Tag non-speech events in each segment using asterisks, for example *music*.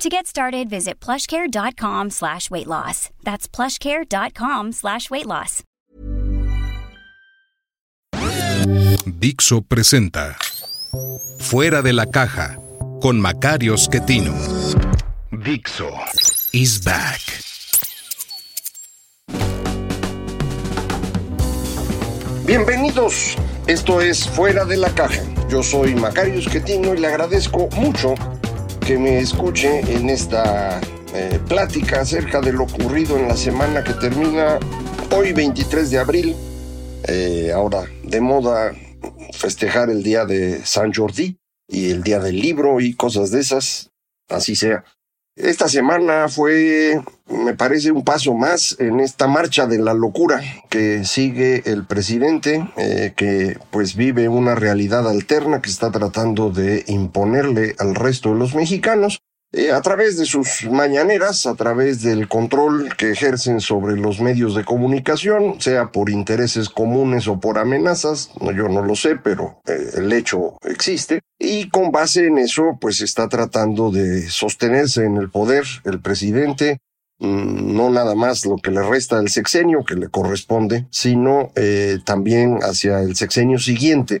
To get started, visit plushcare.com slash weight loss. That's plushcare.com slash weight loss. Dixo presenta Fuera de la caja con Macario Schettino. Dixo is back. Bienvenidos, esto es Fuera de la caja. Yo soy Macario Schettino y le agradezco mucho que me escuche en esta eh, plática acerca de lo ocurrido en la semana que termina hoy 23 de abril. Eh, ahora de moda festejar el día de San Jordi y el día del libro y cosas de esas, así sea. Esta semana fue, me parece, un paso más en esta marcha de la locura que sigue el presidente, eh, que pues vive una realidad alterna que está tratando de imponerle al resto de los mexicanos eh, a través de sus mañaneras, a través del control que ejercen sobre los medios de comunicación, sea por intereses comunes o por amenazas, yo no lo sé, pero eh, el hecho existe, y con base en eso, pues está tratando de sostenerse en el poder el presidente, mm, no nada más lo que le resta del sexenio que le corresponde, sino eh, también hacia el sexenio siguiente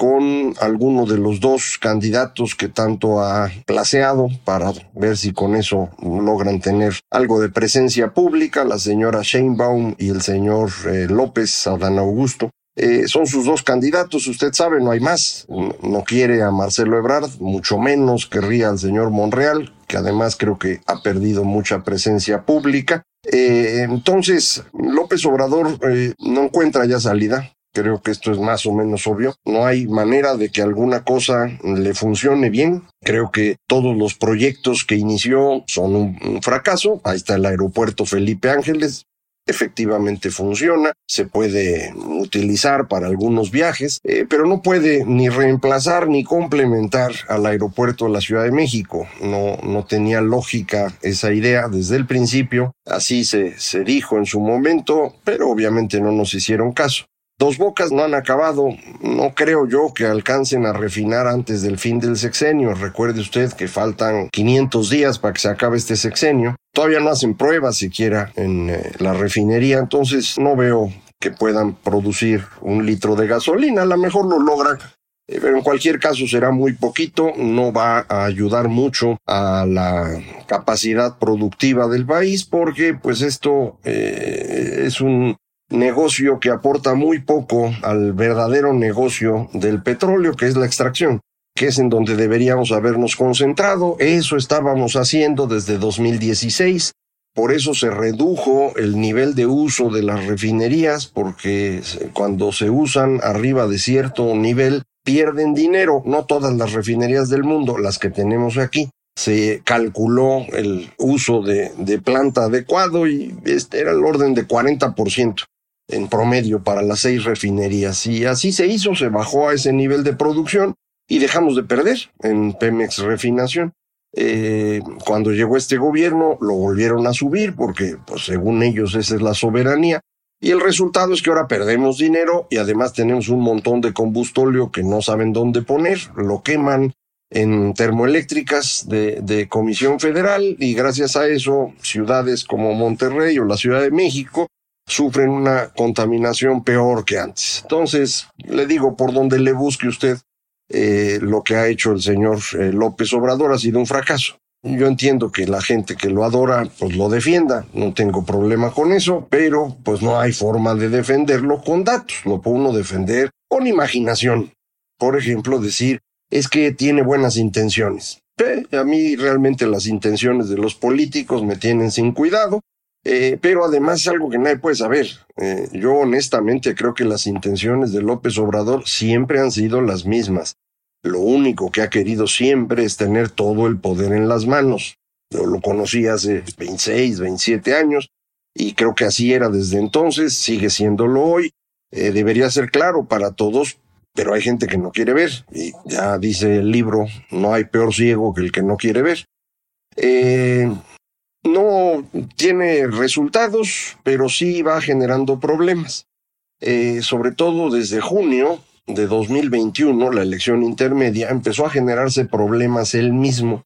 con alguno de los dos candidatos que tanto ha placeado para ver si con eso logran tener algo de presencia pública, la señora Sheinbaum y el señor eh, López Adán Augusto. Eh, son sus dos candidatos, usted sabe, no hay más. No quiere a Marcelo Ebrard, mucho menos querría al señor Monreal, que además creo que ha perdido mucha presencia pública. Eh, entonces, López Obrador no encuentra ya salida. Creo que esto es más o menos obvio. No hay manera de que alguna cosa le funcione bien. Creo que todos los proyectos que inició son un, fracaso. Ahí está el aeropuerto Felipe Ángeles efectivamente funciona, se puede utilizar para algunos viajes, eh, pero no puede ni reemplazar ni complementar al aeropuerto de la Ciudad de México. No, no tenía lógica esa idea desde el principio, así se, se dijo en su momento, pero obviamente no nos hicieron caso. Dos Bocas no han acabado, no creo yo que alcancen a refinar antes del fin del sexenio. Recuerde usted que faltan 500 días para que se acabe este sexenio. Todavía no hacen pruebas siquiera en eh, la refinería, entonces no veo que puedan producir un litro de gasolina. A lo mejor lo logran, eh, pero en cualquier caso será muy poquito, no va a ayudar mucho a la capacidad productiva del país porque pues esto eh, es un negocio que aporta muy poco al verdadero negocio del petróleo, que es la extracción, que es en donde deberíamos habernos concentrado. Eso estábamos haciendo desde 2016. Por eso se redujo el nivel de uso de las refinerías, porque cuando se usan arriba de cierto nivel, pierden dinero. No todas las refinerías del mundo, las que tenemos aquí. Se calculó el uso de, planta adecuado y este era el orden de 40% en promedio para las seis refinerías. Y así se hizo, se bajó a ese nivel de producción y dejamos de perder en Pemex Refinación. Eh, cuando llegó este gobierno lo volvieron a subir porque, pues, según ellos, esa es la soberanía. Y el resultado es que ahora perdemos dinero y además tenemos un montón de combustóleo que no saben dónde poner, lo queman en termoeléctricas de, de Comisión Federal y gracias a eso ciudades como Monterrey o la Ciudad de México sufren una contaminación peor que antes. Entonces, le digo, por donde le busque usted, eh, lo que ha hecho el señor eh, López Obrador ha sido un fracaso. Yo entiendo que la gente que lo adora, pues lo defienda, no tengo problema con eso, pero pues no hay forma de defenderlo con datos, lo puede uno defender con imaginación. Por ejemplo, decir, es que tiene buenas intenciones. a mí realmente las intenciones de los políticos me tienen sin cuidado, eh, pero además es algo que nadie puede saber. Eh, yo honestamente creo que las intenciones de López Obrador siempre han sido las mismas. Lo único que ha querido siempre es tener todo el poder en las manos. Yo lo conocí hace 26, 27 años y creo que así era desde entonces, sigue siéndolo hoy. Eh, debería ser claro para todos, pero hay gente que no quiere ver. Y ya dice el libro, no hay peor ciego que el que no quiere ver. Eh, no tiene resultados, pero sí va generando problemas. Eh, sobre todo desde junio de 2021, la elección intermedia, empezó a generarse problemas él mismo.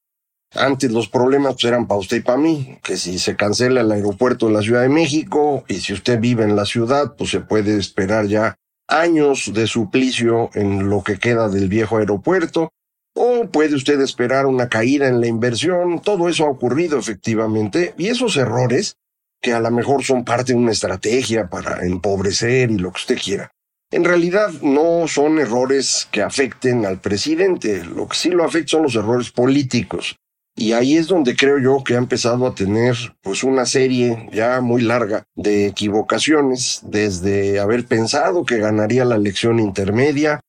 Antes los problemas pues, eran para usted y para mí, que si se cancela el aeropuerto de la Ciudad de México y si usted vive en la ciudad, pues se puede esperar ya años de suplicio en lo que queda del viejo aeropuerto, o puede usted esperar una caída en la inversión, todo eso ha ocurrido efectivamente, y esos errores, que a lo mejor son parte de una estrategia para empobrecer y lo que usted quiera, en realidad no son errores que afecten al presidente, lo que sí lo afecta son los errores políticos. Y ahí es donde creo yo que ha empezado a tener pues una serie ya muy larga de equivocaciones, desde haber pensado que ganaría la elección intermedia,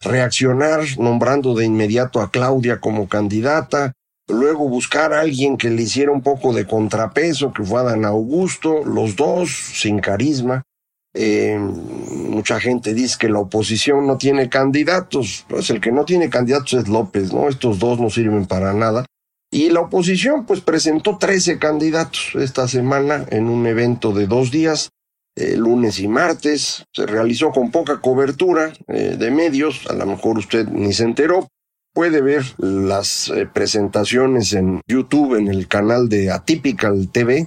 reaccionar nombrando de inmediato a Claudia como candidata, luego buscar a alguien que le hiciera un poco de contrapeso, que fue Dan Augusto, los dos sin carisma. Eh, mucha gente dice que la oposición no tiene candidatos, pues el que no tiene candidatos es López, ¿no? Estos dos no sirven para nada. Y la oposición pues presentó 13 candidatos esta semana en un evento de dos días, eh, lunes y martes. Se realizó con poca cobertura eh, de medios, a lo mejor usted ni se enteró. Puede ver las eh, presentaciones en YouTube, en el canal de Atypical TV.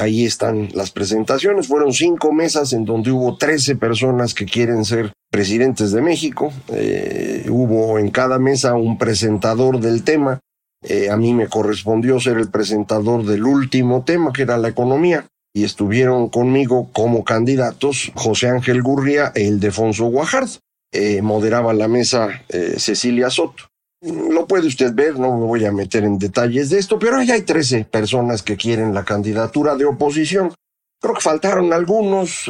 ahí están las presentaciones. Fueron cinco mesas en donde hubo 13 personas que quieren ser presidentes de México. hubo en cada mesa un presentador del tema a mí me correspondió ser el presentador del último tema, que era la economía, y estuvieron conmigo como candidatos José Ángel Gurria e Ildefonso Guajard. Eh, moderaba la mesa eh, Cecilia Soto. Lo puede usted ver, no me voy a meter en detalles de esto, pero ahí hay 13 personas que quieren la candidatura de oposición. Creo que faltaron algunos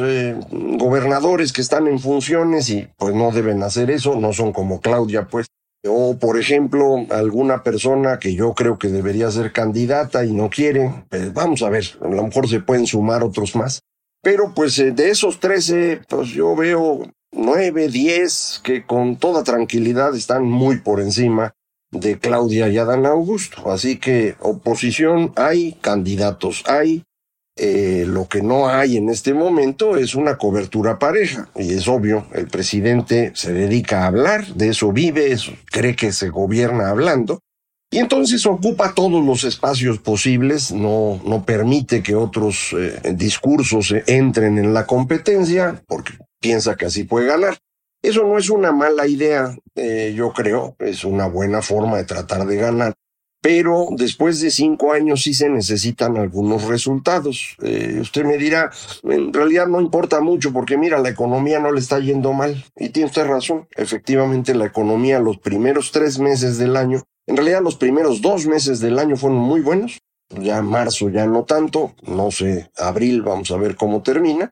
gobernadores que están en funciones y pues no deben hacer eso, no son como Claudia, pues o, por ejemplo, alguna persona que yo creo que debería ser candidata y no quiere, pues vamos a ver, a lo mejor se pueden sumar otros más. Pero pues eh, de esos 13, pues yo veo 9, 10 que con toda tranquilidad están muy por encima de Claudia y Adán Augusto. Así que oposición hay, candidatos hay, eh, lo que no hay en este momento es una cobertura pareja. Y es obvio, el presidente se dedica a hablar, de eso vive, cree que se gobierna hablando. Y entonces ocupa todos los espacios posibles, no, no permite que otros eh, discursos entren en la competencia, porque piensa que así puede ganar. Eso no es una mala idea, eh, yo creo, es una buena forma de tratar de ganar pero después de cinco años sí se necesitan algunos resultados. Eh, usted me dirá, en realidad no importa mucho porque mira, la economía no le está yendo mal. Y tiene usted razón, efectivamente la economía los primeros tres meses del año, en realidad los primeros dos meses del año fueron muy buenos. Ya marzo ya no tanto, no sé, abril vamos a ver cómo termina.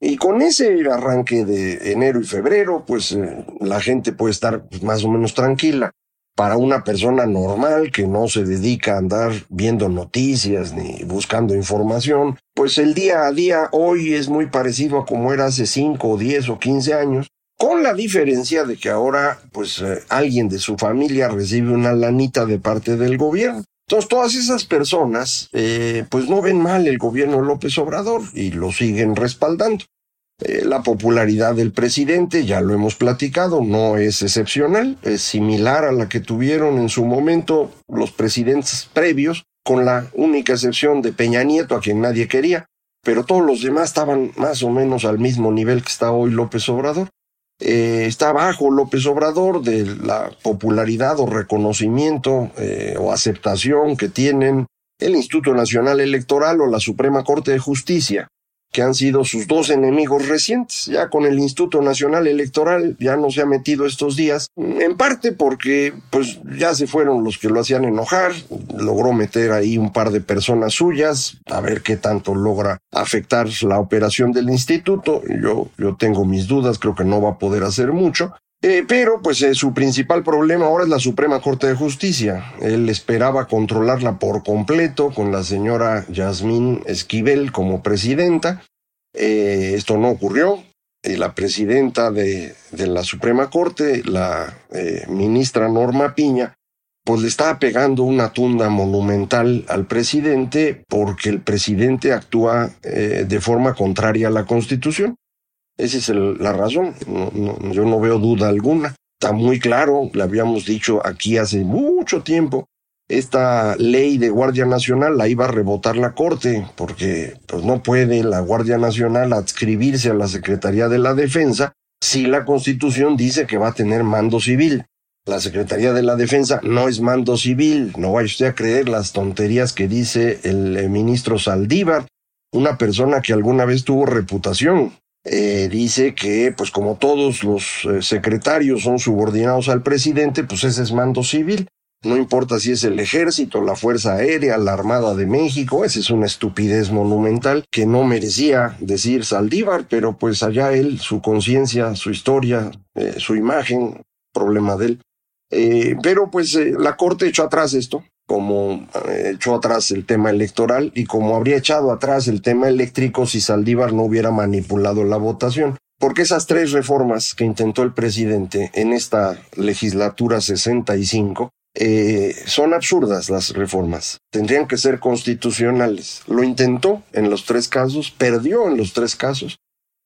Y con ese arranque de enero y febrero, pues eh, la gente puede estar más o menos tranquila para una persona normal que no se dedica a andar viendo noticias ni buscando información, pues el día a día hoy es muy parecido a como era hace 5 o 10 o 15 años, con la diferencia de que ahora pues eh, alguien de su familia recibe una lanita de parte del gobierno. Entonces todas esas personas eh, pues no ven mal el gobierno López Obrador y lo siguen respaldando. Eh, la popularidad del presidente, ya lo hemos platicado, no es excepcional, es similar a la que tuvieron en su momento los presidentes previos, con la única excepción de Peña Nieto, a quien nadie quería, pero todos los demás estaban más o menos al mismo nivel que está hoy López Obrador. Eh, está bajo López Obrador de la popularidad o reconocimiento eh, o aceptación que tienen el Instituto Nacional Electoral o la Suprema Corte de Justicia que han sido sus dos enemigos recientes. Ya con el Instituto Nacional Electoral ya no se ha metido estos días, en parte porque pues ya se fueron los que lo hacían enojar, logró meter ahí un par de personas suyas, a ver qué tanto logra afectar la operación del instituto. Yo, yo tengo mis dudas, creo que no va a poder hacer mucho. Eh, pero pues eh, su principal problema ahora es la Suprema Corte de Justicia. Él esperaba controlarla por completo con la señora Yasmín Esquivel como presidenta. Eh, esto no ocurrió. la presidenta de, de, la Suprema Corte, la ministra Norma Piña, pues le estaba pegando una tunda monumental al presidente porque el presidente actúa de forma contraria a la Constitución. Esa es la razón. yo no veo duda alguna. Está muy claro, le habíamos dicho aquí hace mucho tiempo, esta ley de Guardia Nacional la iba a rebotar la Corte, porque pues, no puede la Guardia Nacional adscribirse a la Secretaría de la Defensa si la Constitución dice que va a tener mando civil. La Secretaría de la Defensa no es mando civil, no vaya usted a creer las tonterías que dice el eh, ministro Saldívar, una persona que alguna vez tuvo reputación. Eh, dice que, pues como todos los eh, secretarios son subordinados al presidente, pues ese es mando civil. No importa si es el ejército, la Fuerza Aérea, la Armada de México, esa es una estupidez monumental que no merecía decir Saldívar, pero pues allá él, su conciencia, su historia, eh, su imagen, problema de él. pero pues la Corte echó atrás esto, como eh, echó atrás el tema electoral y como habría echado atrás el tema eléctrico si Saldívar no hubiera manipulado la votación. Porque esas tres reformas que intentó el presidente en esta legislatura 65 eh, son absurdas las reformas. Tendrían que ser constitucionales. Lo intentó en los tres casos, perdió en los tres casos.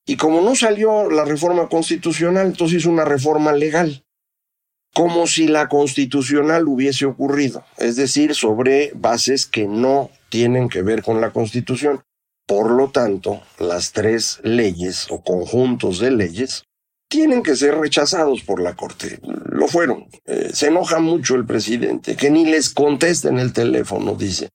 Y como no salió la reforma constitucional, entonces hizo una reforma legal como si la constitucional hubiese ocurrido, es decir, sobre bases que no tienen que ver con la constitución. Por lo tanto, las tres leyes o conjuntos de leyes tienen que ser rechazados por la Corte. Lo fueron. Eh, se enoja mucho el presidente, que ni les en el teléfono, dice.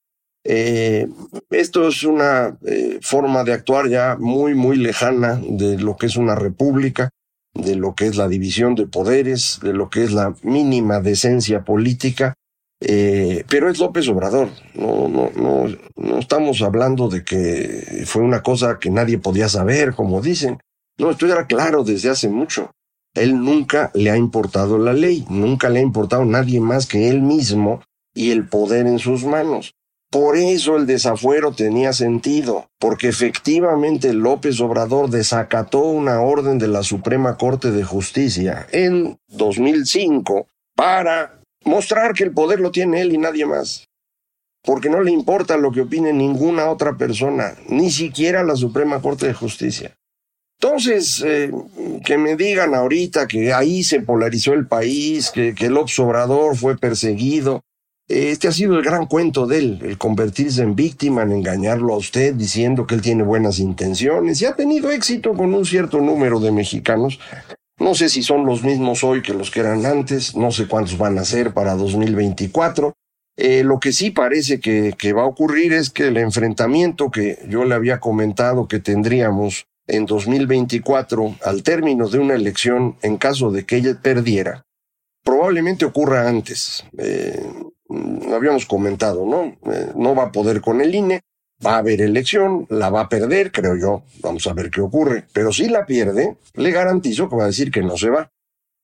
Eh, esto es una eh, forma de actuar ya muy, muy lejana de lo que es una república de lo que es la división de poderes, de lo que es la mínima decencia política, eh, pero es López Obrador. No, no, no, no estamos hablando de que fue una cosa que nadie podía saber, como dicen. No, esto era claro desde hace mucho. Él nunca le ha importado la ley, nunca le ha importado nadie más que él mismo y el poder en sus manos. Por eso el desafuero tenía sentido, porque efectivamente López Obrador desacató una orden de la Suprema Corte de Justicia en 2005 para mostrar que el poder lo tiene él y nadie más. Porque no le importa lo que opine ninguna otra persona, ni siquiera la Suprema Corte de Justicia. Entonces, eh, que me digan ahorita que ahí se polarizó el país, que, que López Obrador fue perseguido, este ha sido el gran cuento de él, el convertirse en víctima, en engañarlo a usted diciendo que él tiene buenas intenciones y ha tenido éxito con un cierto número de mexicanos. No sé si son los mismos hoy que los que eran antes, no sé cuántos van a ser para 2024. Eh, lo que sí parece que, va a ocurrir es que el enfrentamiento que yo le había comentado que tendríamos en 2024 al término de una elección en caso de que ella perdiera, probablemente ocurra antes. Eh, habíamos comentado, ¿no? Eh, no va a poder con el INE, va a haber elección, la va a perder, creo yo, vamos a ver qué ocurre, pero si la pierde, le garantizo que va a decir que no se va.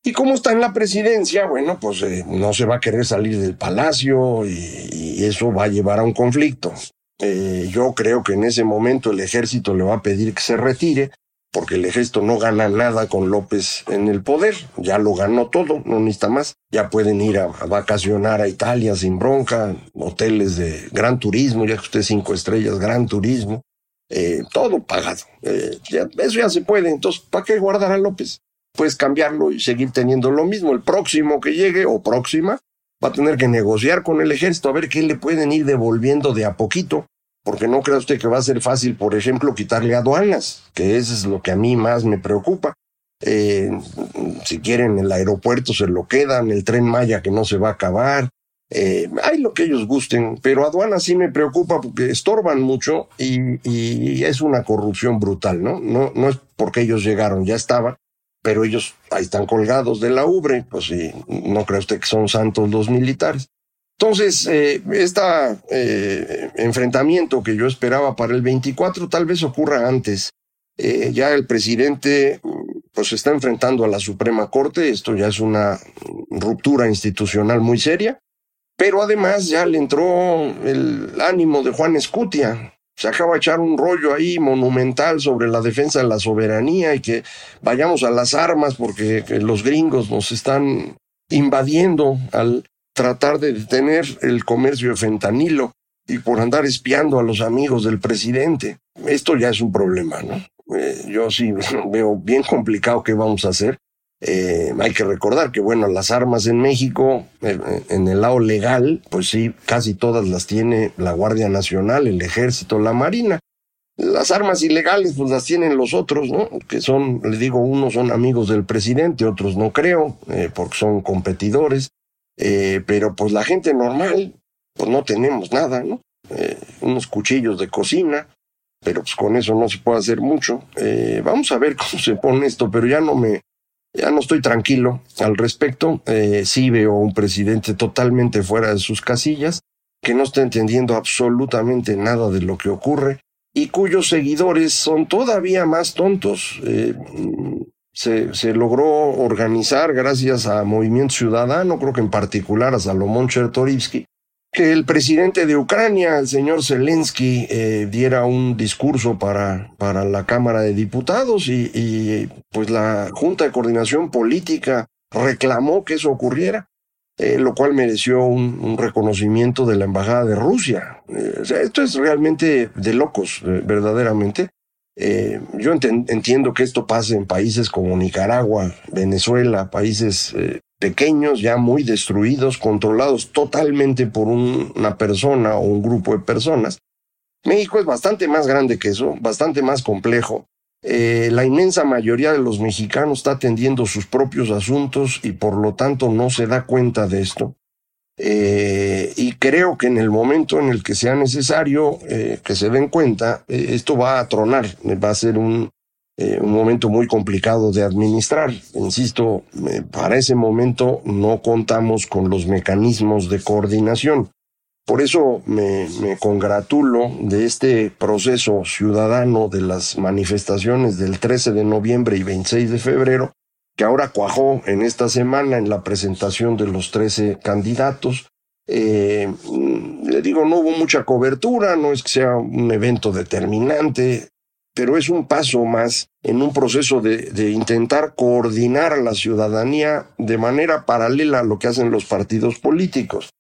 Y como está en la presidencia, bueno, pues eh, no se va a querer salir del palacio y, eso va a llevar a un conflicto. Eh, yo creo que en ese momento el ejército le va a pedir que se retire porque el ejército no gana nada con López en el poder, ya lo ganó todo, no necesita más, ya pueden ir a, vacacionar a Italia sin bronca, hoteles de gran turismo, ya que usted cinco estrellas, gran turismo, eh, todo pagado, eh, eso ya se puede, entonces, ¿para qué guardar a López? Puedes cambiarlo y seguir teniendo lo mismo, el próximo que llegue o próxima va a tener que negociar con el ejército a ver qué le pueden ir devolviendo de a poquito porque no crea usted que va a ser fácil, por ejemplo, quitarle aduanas, que eso es lo que a mí más me preocupa. Eh, si quieren, el aeropuerto se lo quedan, el tren Maya que no se va a acabar. Eh, hay lo que ellos gusten, pero aduanas sí me preocupa porque estorban mucho y, y, es una corrupción brutal, ¿no? ¿no? No es porque ellos llegaron, ya estaban, pero ellos ahí están colgados de la ubre, pues sí, no cree usted que son santos los militares. Entonces, este enfrentamiento que yo esperaba para el 24 tal vez ocurra antes. Eh, ya el presidente pues está enfrentando a la Suprema Corte, esto ya es una ruptura institucional muy seria, pero además ya le entró el ánimo de Juan Escutia, se acaba de echar un rollo ahí monumental sobre la defensa de la soberanía y que vayamos a las armas porque los gringos nos están invadiendo al tratar de detener el comercio de fentanilo y por andar espiando a los amigos del presidente. Esto ya es un problema, ¿no? Eh, yo sí *laughs* veo bien complicado qué vamos a hacer. Eh, hay que recordar que, bueno, las armas en México, eh, en el lado legal, pues sí, casi todas las tiene la Guardia Nacional, el Ejército, la Marina. Las armas ilegales, pues las tienen los otros, ¿no? Que son, le digo, unos son amigos del presidente, otros no creo, porque son competidores. Pero pues la gente normal, pues no tenemos nada, ¿no? unos cuchillos de cocina, pero pues con eso no se puede hacer mucho. Eh, vamos a ver *laughs* cómo se pone esto, pero ya no me, ya no estoy tranquilo al respecto. Eh, sí veo un presidente totalmente fuera de sus casillas, que no está entendiendo absolutamente nada de lo que ocurre y cuyos seguidores son todavía más tontos. Se, logró organizar gracias a Movimiento Ciudadano, creo que en particular a Salomón Chertorivsky, que el presidente de Ucrania, el señor Zelensky, eh, diera un discurso para, para la Cámara de Diputados y, pues la Junta de Coordinación Política reclamó que eso ocurriera, eh, lo cual mereció un, reconocimiento de la Embajada de Rusia. Eh, esto es realmente de locos, verdaderamente. Yo entiendo que esto pase en países como Nicaragua, Venezuela, países pequeños, ya muy destruidos, controlados totalmente por una persona o un grupo de personas. México es bastante más grande que eso, bastante más complejo. Eh, la inmensa mayoría de los mexicanos está atendiendo sus propios asuntos y por lo tanto no se da cuenta de esto. Eh, y creo que en el momento en el que sea necesario eh, que se den cuenta, esto va a tronar, va a ser un, eh, un momento muy complicado de administrar. Insisto, eh, para ese momento no contamos con los mecanismos de coordinación. Por eso me, me, congratulo de este proceso ciudadano de las manifestaciones del 13 de noviembre y 26 de febrero, que ahora cuajó en esta semana en la presentación de los 13 candidatos. Eh, le digo, no hubo mucha cobertura, no es que sea un evento determinante, pero es un paso más en un proceso de, intentar coordinar a la ciudadanía de manera paralela a lo que hacen los partidos políticos.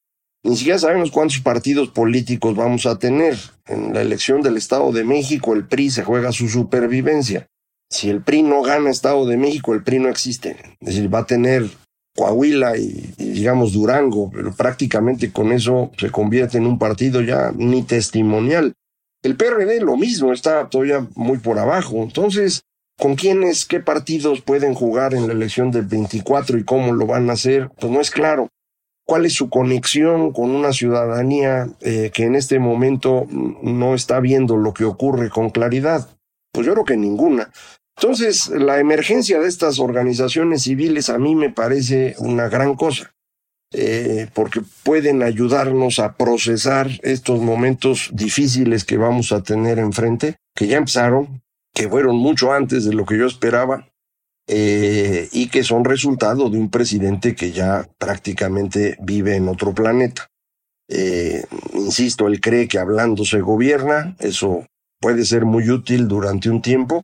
Ni siquiera sabemos cuántos partidos políticos vamos a tener. En la elección del Estado de México, el PRI se juega su supervivencia. Si el PRI no gana Estado de México, el PRI no existe. Es decir, va a tener Coahuila y, digamos Durango, pero prácticamente con eso se convierte en un partido ya ni testimonial. El PRD lo mismo, está todavía muy por abajo. Entonces, ¿con quiénes, qué partidos pueden jugar en la elección del 24 y cómo lo van a hacer? Pues no es claro. ¿Cuál es su conexión con una ciudadanía eh, que en este momento no está viendo lo que ocurre con claridad? Pues yo creo que ninguna. Entonces, la emergencia de estas organizaciones civiles a mí me parece una gran cosa. Eh, porque pueden ayudarnos a procesar estos momentos difíciles que vamos a tener enfrente, que ya empezaron, que fueron mucho antes de lo que yo esperaba, eh, y que son resultado de un presidente que ya prácticamente vive en otro planeta. Eh, insisto, él cree que hablando se gobierna, eso puede ser muy útil durante un tiempo,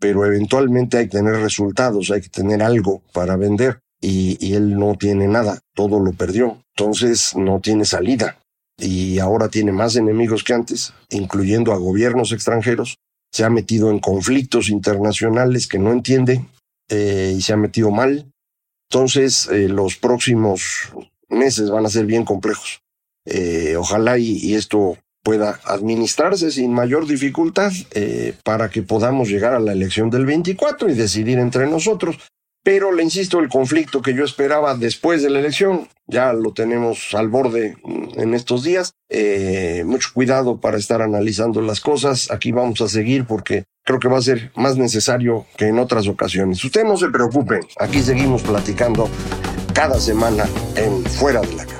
pero eventualmente hay que tener resultados, hay que tener algo para vender y, él no tiene nada, todo lo perdió. Entonces no tiene salida y ahora tiene más enemigos que antes, incluyendo a gobiernos extranjeros. Se ha metido en conflictos internacionales que no entiende eh, y se ha metido mal. Entonces eh, los próximos meses van a ser bien complejos. Eh, ojalá y, esto pueda administrarse sin mayor dificultad para que podamos llegar a la elección del 24 y decidir entre nosotros. Pero le insisto, el conflicto que yo esperaba después de la elección ya lo tenemos al borde en estos días. Eh, mucho cuidado para estar analizando las cosas. Aquí vamos a seguir porque creo que va a ser más necesario que en otras ocasiones. Usted no se preocupe, aquí seguimos platicando cada semana en Fuera de la Caja.